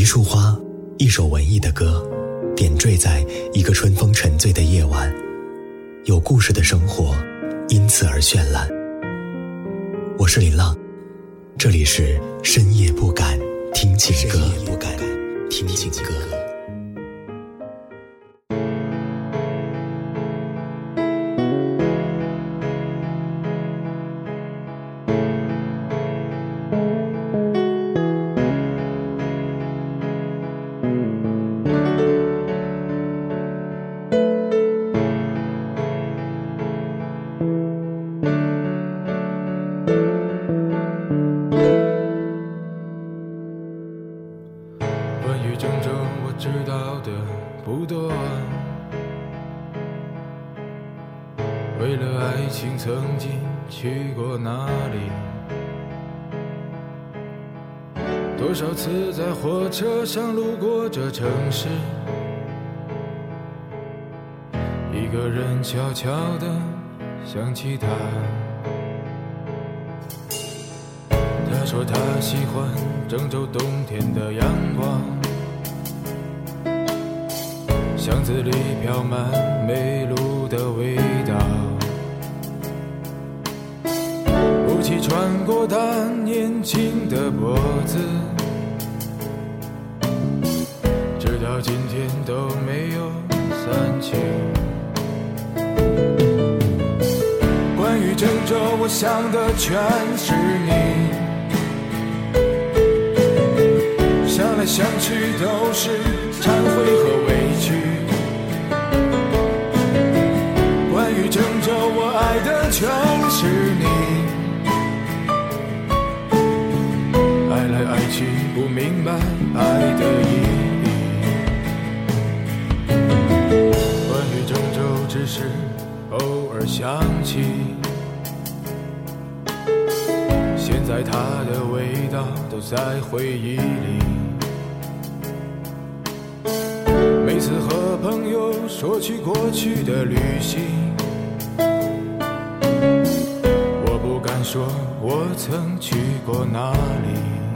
一束花，一首文艺的歌，点缀在一个春风沉醉的夜晚，有故事的生活因此而绚烂。我是林浪，这里是深夜不敢听情歌。深夜不敢听情歌。车上路过这城市，一个人悄悄地想起他。他说他喜欢郑州冬天的阳光，巷子里飘满煤炉的味道。雾气穿过他年轻的脖子，到今天都没有散去。关于郑州，我想的全是你，想来想去都是忏悔和委屈。关于郑州，我爱的全想起。现在它的味道都在回忆里。每次和朋友说起过去的旅行，我不敢说我曾去过哪里。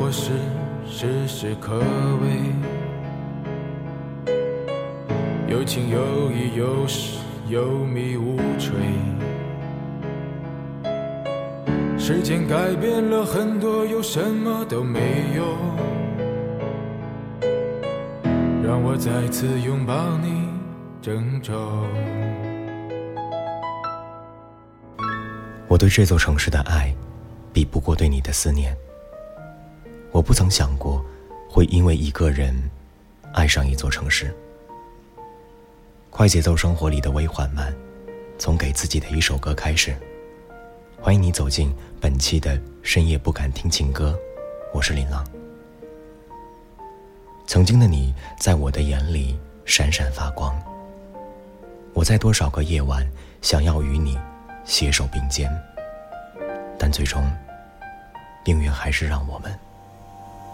或是事事可为。有情有义，有时有迷无垂。时间改变了很多，又什么都没有。让我再次拥抱你，郑州。我对这座城市的爱，比不过对你的思念。我不曾想过，会因为一个人，爱上一座城市。快节奏生活里的微缓慢，从给自己的一首歌开始。欢迎你走进本期的深夜不敢听情歌，我是林浪。曾经的你在我的眼里闪闪发光，我在多少个夜晚想要与你携手并肩，但最终命运还是让我们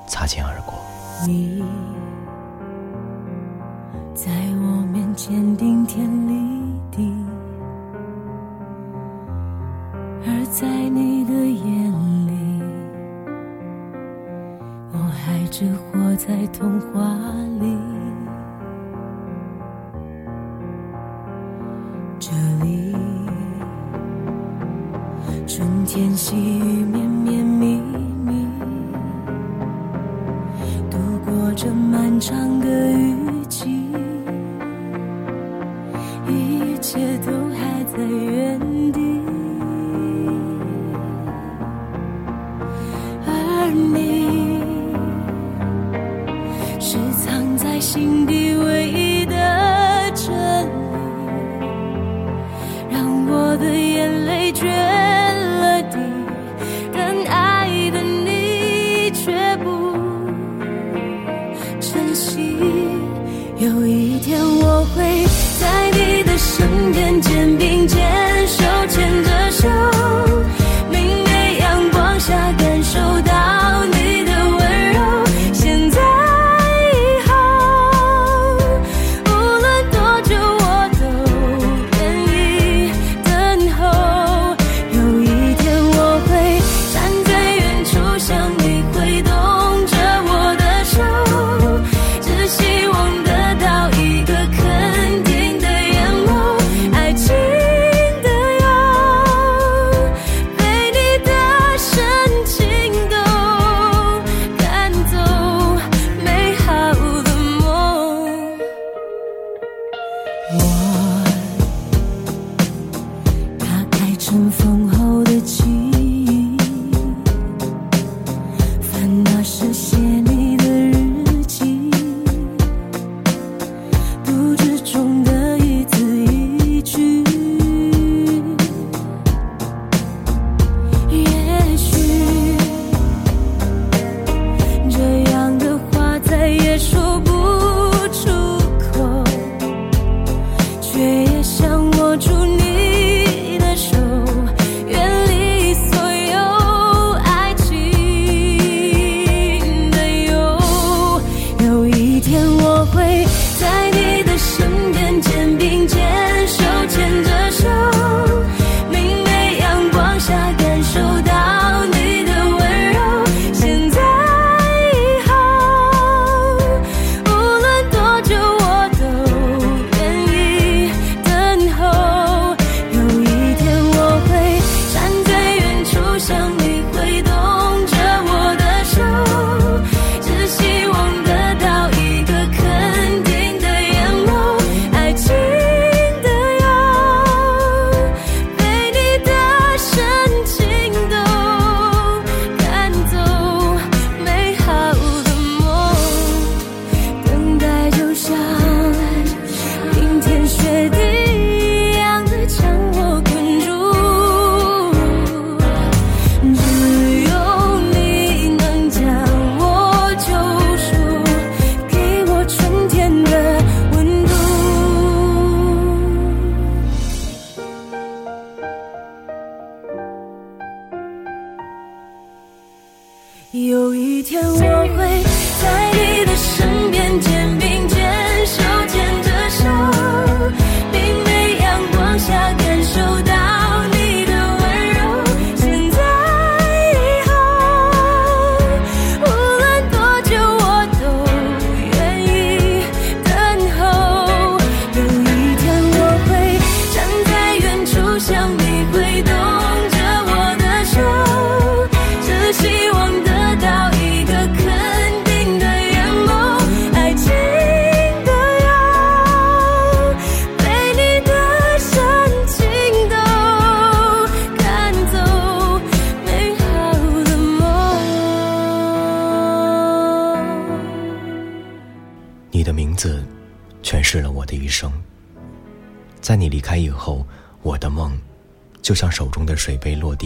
擦肩而过。你在我面前顶天立地。而在你的眼里，我还只活在童话里。这里，春天细雨唱歌。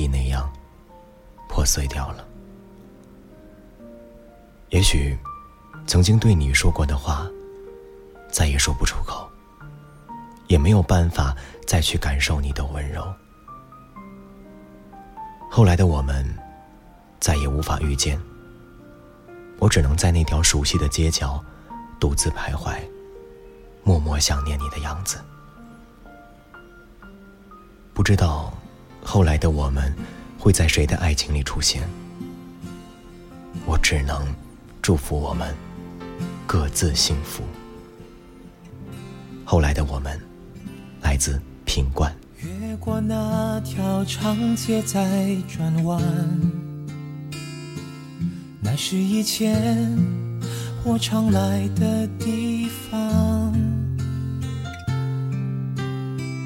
你那样破碎掉了。也许曾经对你说过的话再也说不出口也没有办法再去感受你的温柔。后来的我们再也无法遇见我只能在那条熟悉的街角独自徘徊默默想念你的样子。不知道后来的我们会在谁的爱情里出现？我只能祝福我们各自幸福。后来的我们来自品冠。越过那条长街再转弯。那是以前我常来的地方。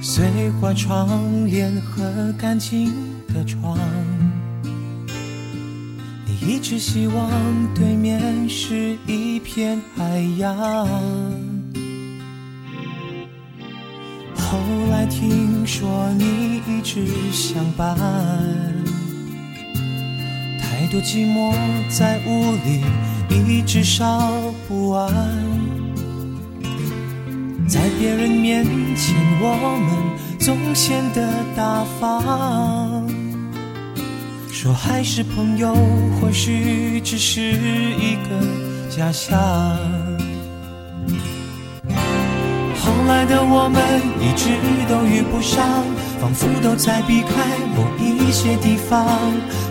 碎花窗帘和干净的床。你一直希望对面是一片海洋。后来听说你一直相伴，太多寂寞在屋里一直烧不完。在别人面前，我们总显得大方。说还是朋友，或许只是一个假象。后来的我们一直都遇不上，仿佛都在避开某一些地方，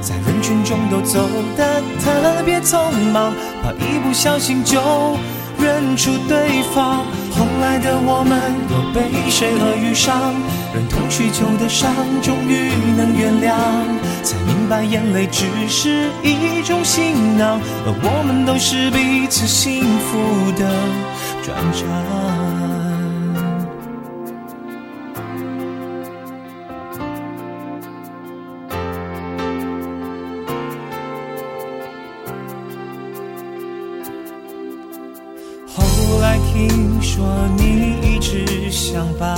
在人群中都走得特别匆忙，怕一不小心就认出对方。后来的我们都被谁而遇上，忍痛许久的伤，终于能原谅，才明白眼泪只是一种行囊，而我们都是彼此幸福的转场。听说你一直相伴，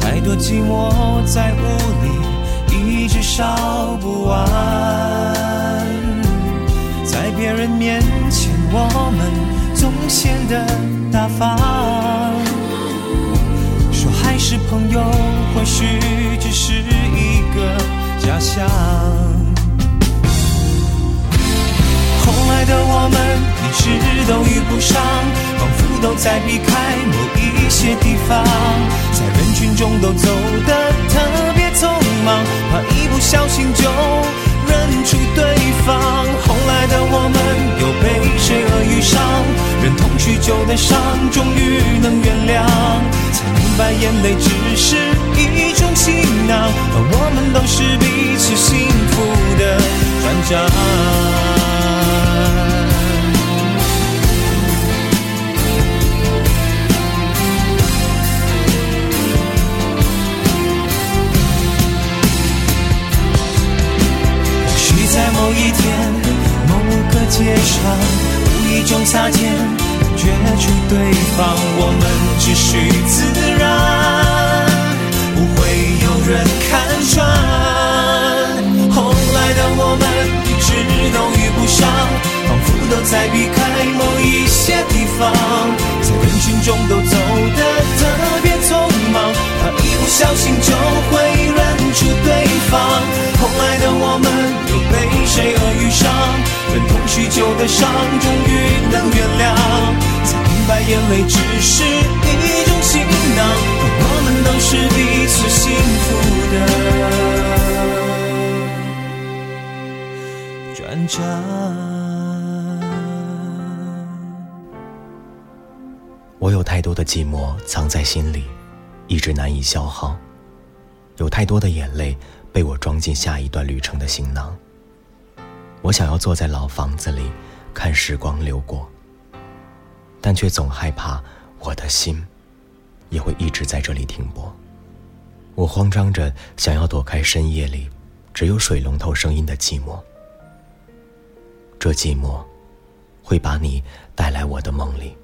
太多寂寞在屋里一直烧不完，在别人面前我们总显得大方，说还是朋友，或许只是一个假象。后来的我们一直都遇不上，仿佛都在避开某一些地方，在人群中都走得特别匆忙，怕一不小心就认出对方。后来的我们又被谁而遇上，忍痛许久的伤，终于能原谅，才明白眼泪只是一种行囊，而我们都是彼此幸福的转账。无意中擦肩，感觉出对方，我们只需自然，不会有人看穿。后来的我们一直都遇不上，仿佛都在避开某一些地方，在人群中都走得特别匆忙，怕一不小心就会认出对方。后来的我们又被谁恶遇上，忍痛许久的伤，终于能原谅，才明白眼泪只是一种行囊，我们都是彼此幸福的。转账。我有太多的寂寞藏在心里，一直难以消耗；有太多的眼泪被我装进下一段旅程的行囊。我想要坐在老房子里，看时光流过，但却总害怕我的心也会一直在这里停泊。我慌张着想要躲开深夜里只有水龙头声音的寂寞，这寂寞会把你带来我的梦里。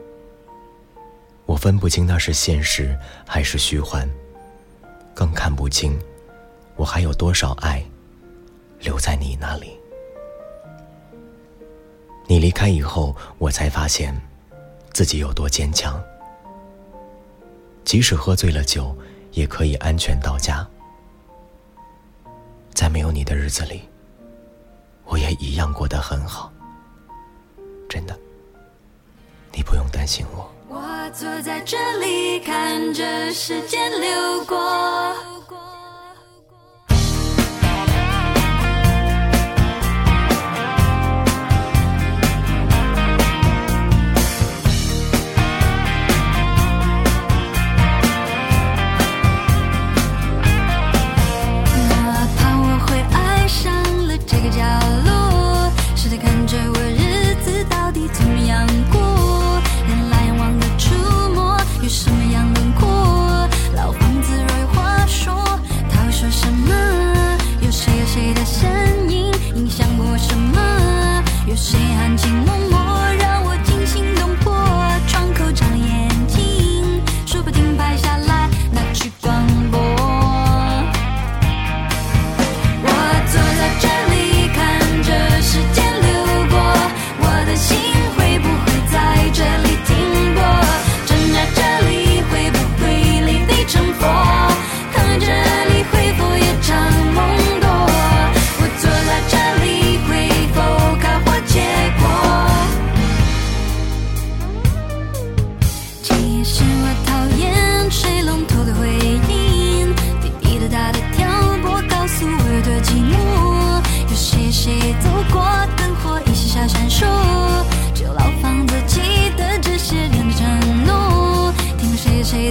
我分不清那是现实还是虚幻，更看不清我还有多少爱留在你那里。你离开以后，我才发现自己有多坚强。即使喝醉了酒，也可以安全到家。在没有你的日子里，我也一样过得很好。真的，你不用担心我。我坐在这里，看着时间流过。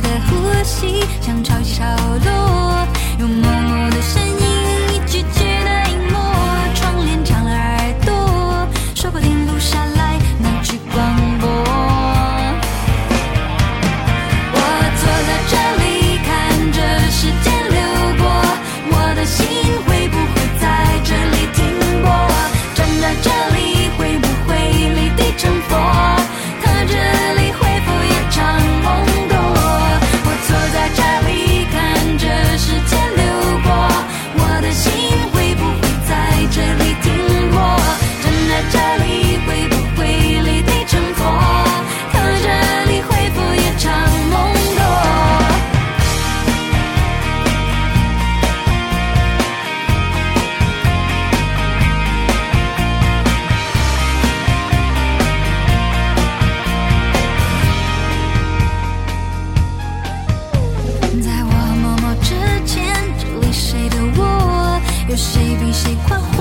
的呼吸像潮起潮落。谁比谁快活。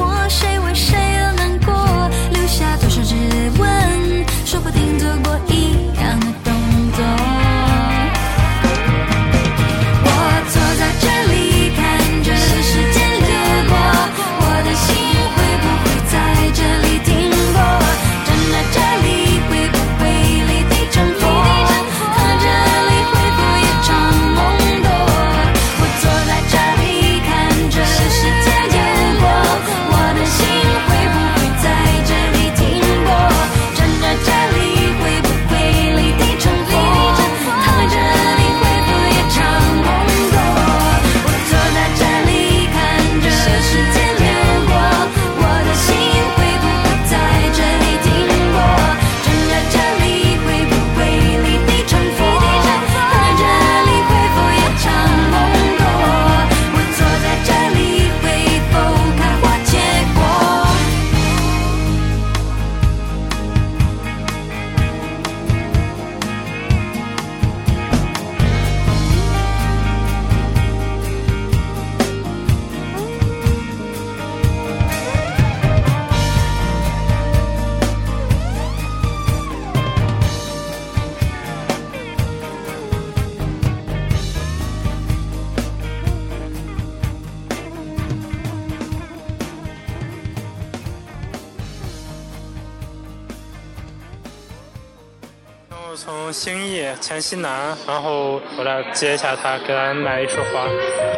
黔西南，然后我来接一下他，给他买一束花。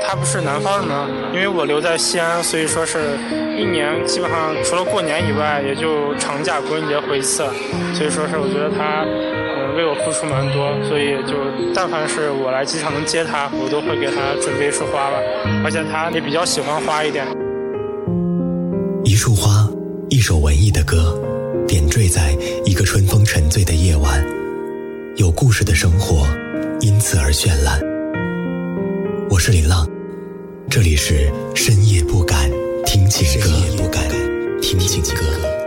他不是南方人吗？因为我留在西安，所以说是一年基本上除了过年以外，也就长假、国庆节回一次。所以说是我觉得他嗯为我付出蛮多，所以就但凡是我来机场能接他，我都会给他准备一束花吧。而且他也比较喜欢花一点。一束花，一首文艺的歌，点缀在一个春风沉醉的夜晚。有故事的生活因此而绚烂。我是林浪这里是深夜不敢听情歌深夜不敢听情歌。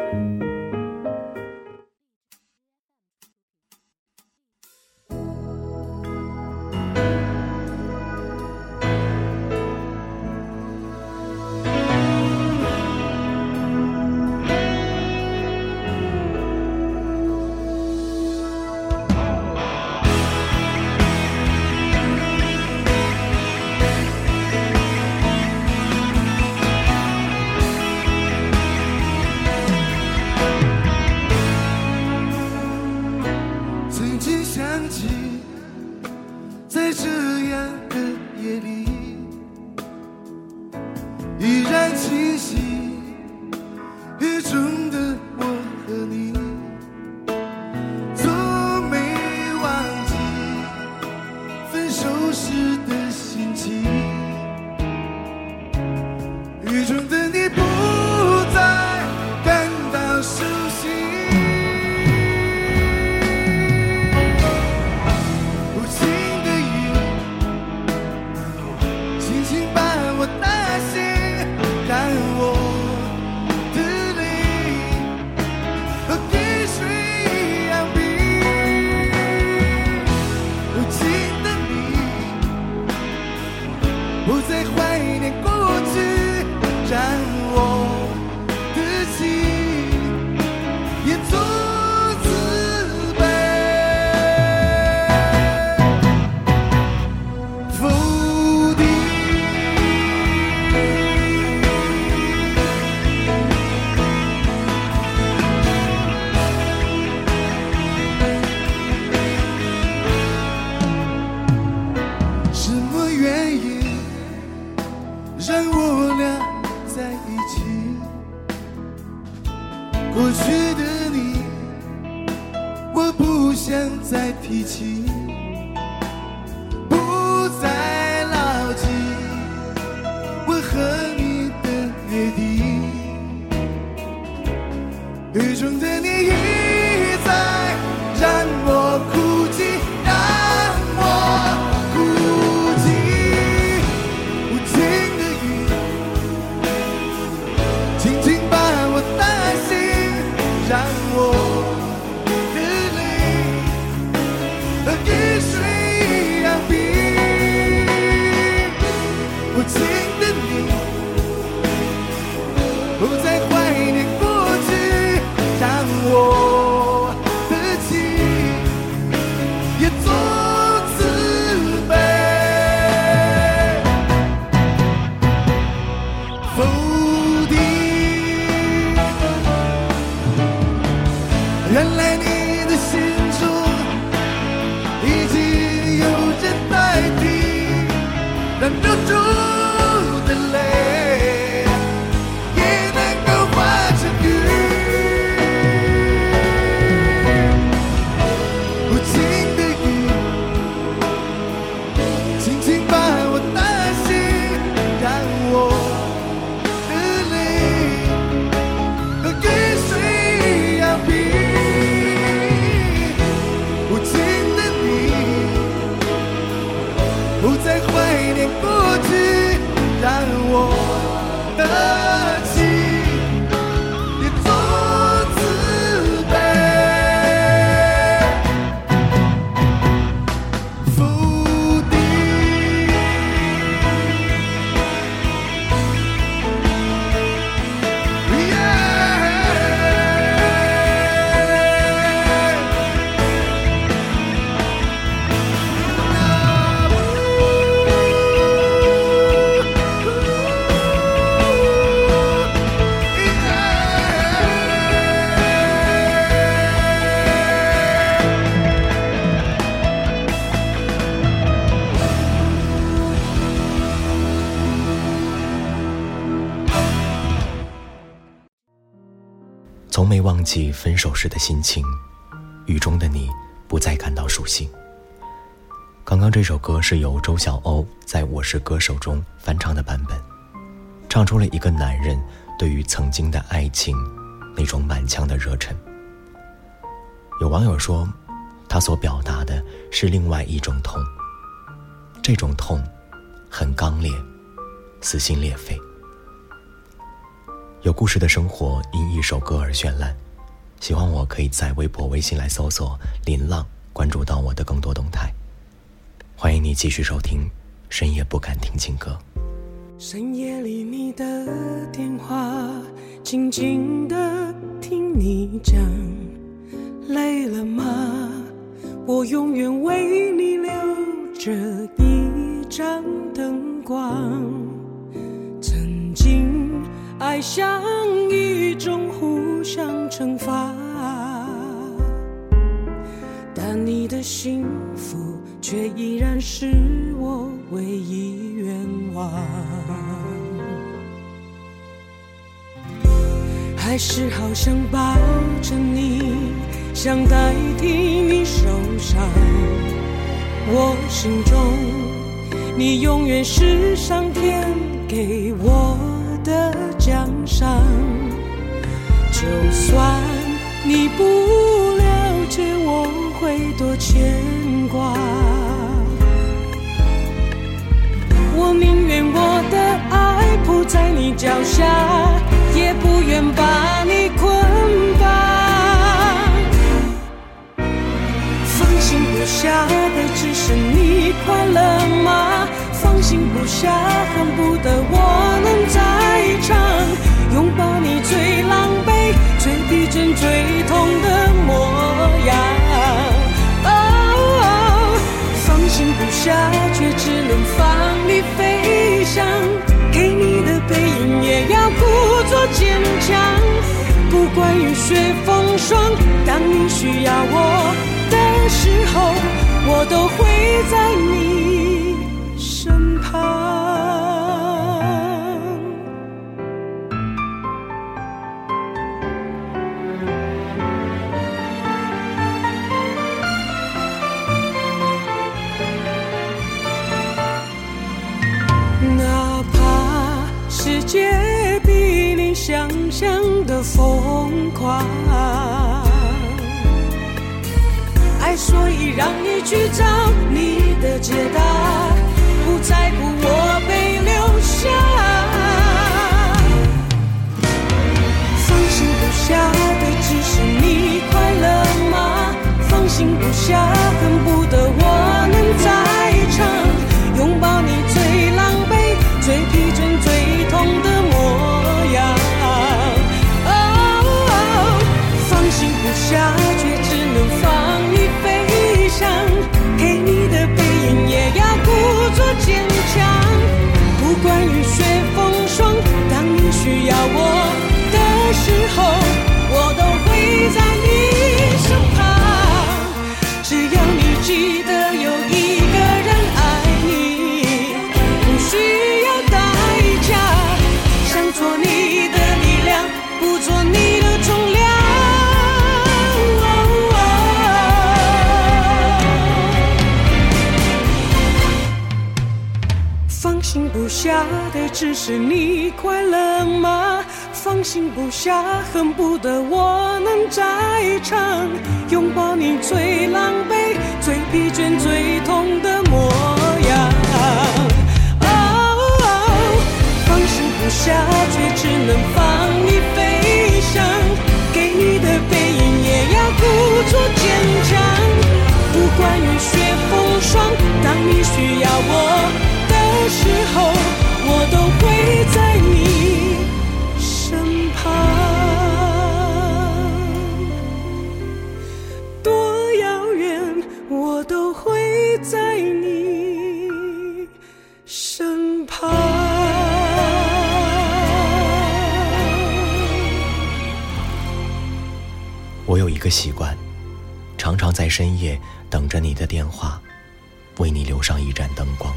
时的心情，雨中的你不再感到熟悉。刚刚这首歌是由周晓鸥在我是歌手中翻唱的版本，唱出了一个男人对于曾经的爱情那种满腔的热忱。有网友说，他所表达的是另外一种痛，这种痛很刚烈，撕心裂肺。有故事的生活因一首歌而绚烂，喜欢我可以在微博、微信来搜索“林浪”，关注到我的更多动态。欢迎你继续收听《深夜不敢听情歌》。深夜里你的电话，静静的听你讲，累了吗？我永远为你留着一盏灯光。曾经爱像一种互相惩罚，但你的幸福却依然是我唯一愿望。还是好想抱着你，想代替你受伤。我心中，你永远是上天给我的奖赏。就算你不了解，我会多牵挂。我宁愿我的爱铺在你脚下，也不愿把你捆绑。放心不下的只是你快乐吗？放心不下，恨不得我能在场，拥抱你最狼一阵、最痛的模样。哦，放心不下，却只能放你飞翔。给你的背影也要故作坚强。不管雨雪风霜，当你需要我的时候，我都会在你只是你快乐吗？放心不下，恨不得我能在场拥抱你最狼狈、最疲倦、最痛的模样。哦，放心不下，却只能放你飞翔。给你的背影也要故作坚强。不管雨雪风霜，当你需要我的时候，我都会在你身旁。多遥远，我都会在你身旁。我有一个习惯，常常在深夜等着你的电话，为你留上一盏灯光。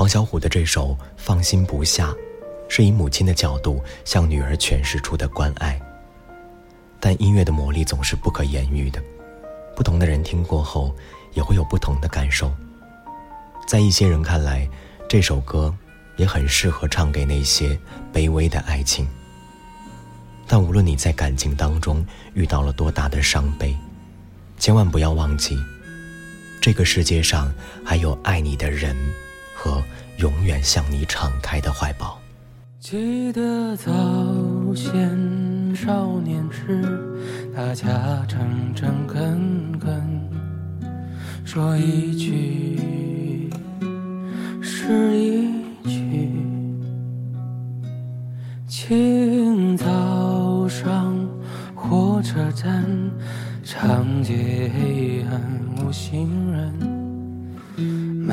黄小琥的这首《放心不下》，是以母亲的角度向女儿诠释出的关爱。但音乐的魔力总是不可言喻的，不同的人听过后也会有不同的感受。在一些人看来，这首歌也很适合唱给那些卑微的爱情。但无论你在感情当中遇到了多大的伤悲，千万不要忘记，这个世界上还有爱你的人和永远向你敞开的怀抱。记得早先少年时，大家诚诚恳恳，说一句是一句。清早上火车站，长街黑暗无行人。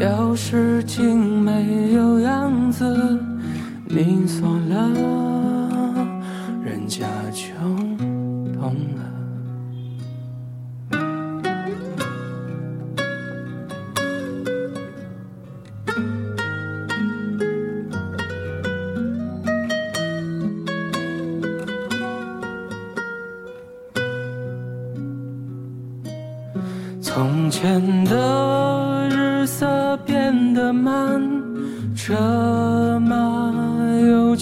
钥匙精没有样子，你锁了，人家就懂了。从前的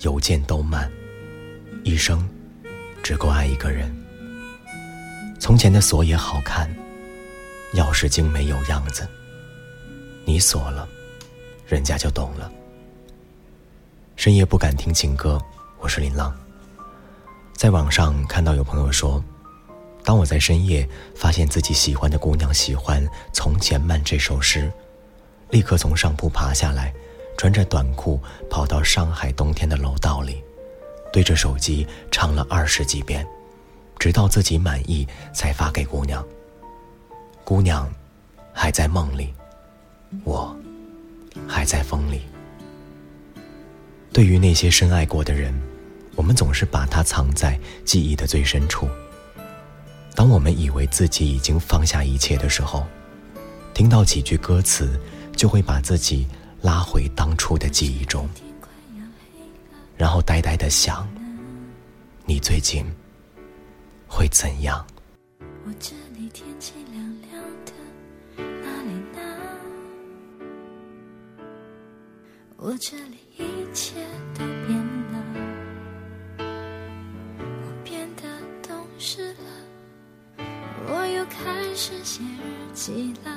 邮件都慢，一生只够爱一个人。从前的锁也好看，钥匙精没有样子，你锁了，人家就懂了。深夜不敢听情歌，我是林浪。在网上看到有朋友说，当我在深夜发现自己喜欢的姑娘喜欢《从前慢》这首诗，立刻从上铺爬下来，穿着短裤跑到上海冬天的楼道里，对着手机唱了二十几遍，直到自己满意才发给姑娘。姑娘还在梦里，我还在风里。对于那些深爱过的人，我们总是把它藏在记忆的最深处。当我们以为自己已经放下一切的时候，听到几句歌词，就会把自己拉回当初的记忆中，然后呆呆的想：你最近会怎样？我这里天气凉凉的，哪里呢？我这里一切都变了，我变得懂事了，我又开始写日记了，